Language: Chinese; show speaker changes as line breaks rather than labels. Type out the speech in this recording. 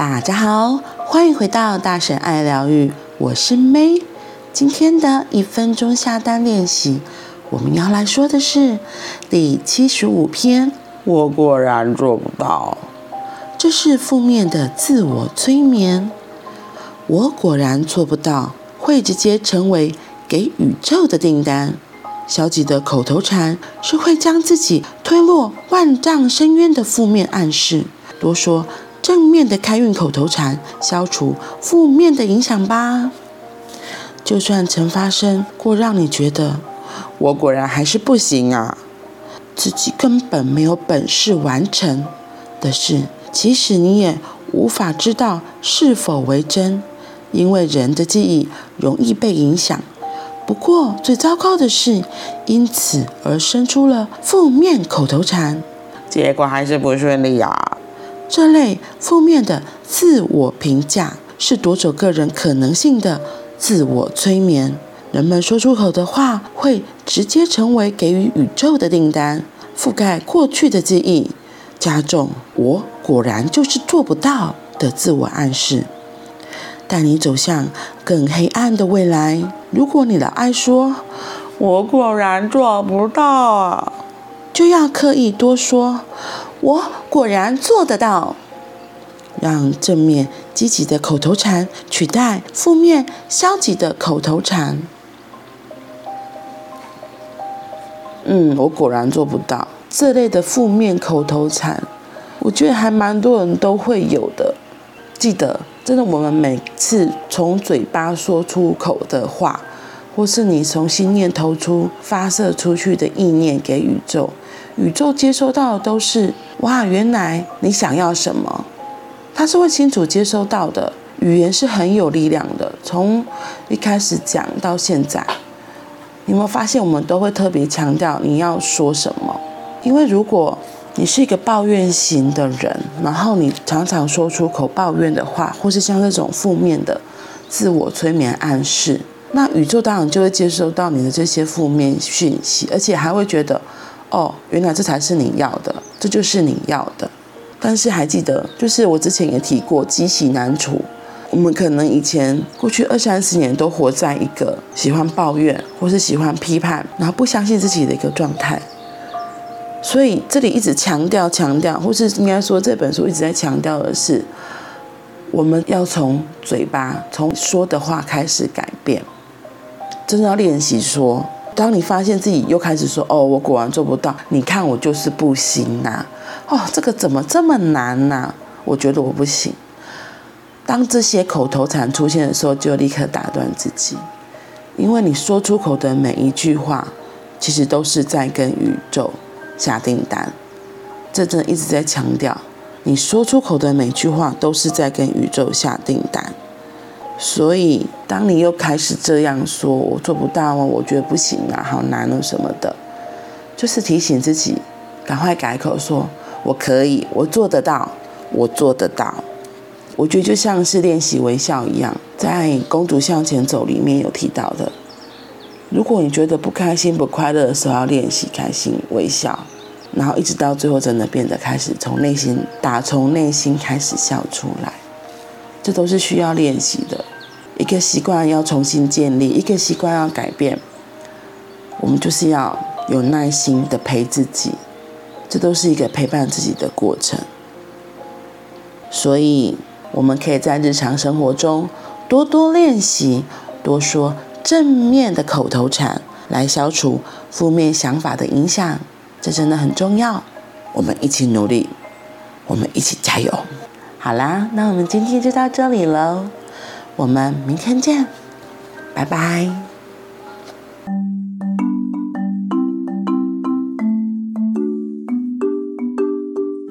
大家好，欢迎回到大神爱疗愈，我是 May。今天的一分钟下单练习，我们要来说的是第七十五篇。我果然做不到，这是负面的自我催眠。我果然做不到，会直接成为给宇宙的订单。消极的口头禅是会将自己推落万丈深渊的负面暗示。多说正面的开运口头禅，消除负面的影响吧。就算曾发生过让你觉得我果然还是不行啊，自己根本没有本事完成的事，其实你也无法知道是否为真，因为人的记忆容易被影响。不过最糟糕的是，因此而生出了负面口头禅，结果还是不顺利啊。这类负面的自我评价是夺走个人可能性的自我催眠。人们说出口的话会直接成为给予宇宙的订单，覆盖过去的记忆，加重“我果然就是做不到”的自我暗示。带你走向更黑暗的未来。如果你的爱说“我果然做不到啊”，就要刻意多说“我果然做得到”，让正面积极的口头禅取代负面消极的口头禅。嗯，我果然做不到。这类的负面口头禅，我觉得还蛮多人都会有的。记得。真的，我们每次从嘴巴说出口的话，或是你从心念投出、发射出去的意念给宇宙，宇宙接收到的都是哇，原来你想要什么，它是会清楚接收到的。语言是很有力量的，从一开始讲到现在，你有没有发现我们都会特别强调你要说什么？因为如果你是一个抱怨型的人，然后你常常说出口抱怨的话，或是像这种负面的自我催眠暗示，那宇宙当然就会接收到你的这些负面讯息，而且还会觉得，哦，原来这才是你要的，这就是你要的。但是还记得，就是我之前也提过，积习难除。我们可能以前过去二三十年都活在一个喜欢抱怨或是喜欢批判，然后不相信自己的一个状态。所以这里一直强调、强调，或是应该说这本书一直在强调的是，我们要从嘴巴、从说的话开始改变，真的要练习说。当你发现自己又开始说：“哦，我果然做不到。”你看我就是不行呐！哦，这个怎么这么难呐？我觉得我不行。当这些口头禅出现的时候，就立刻打断自己，因为你说出口的每一句话，其实都是在跟宇宙。下订单，这真的一直在强调，你说出口的每句话都是在跟宇宙下订单。所以，当你又开始这样说，我做不到啊，我觉得不行啊，好难哦什么的，就是提醒自己，赶快改口说，我可以，我做得到，我做得到。我觉得就像是练习微笑一样，在《公主向前走》里面有提到的。如果你觉得不开心、不快乐的时候，要练习开心微笑，然后一直到最后真的变得开始从内心打从内心开始笑出来，这都是需要练习的。一个习惯要重新建立，一个习惯要改变，我们就是要有耐心的陪自己，这都是一个陪伴自己的过程。所以，我们可以在日常生活中多多练习，多说。正面的口头禅来消除负面想法的影响，这真的很重要。我们一起努力，我们一起加油。好啦，那我们今天就到这里喽，我们明天见，拜拜。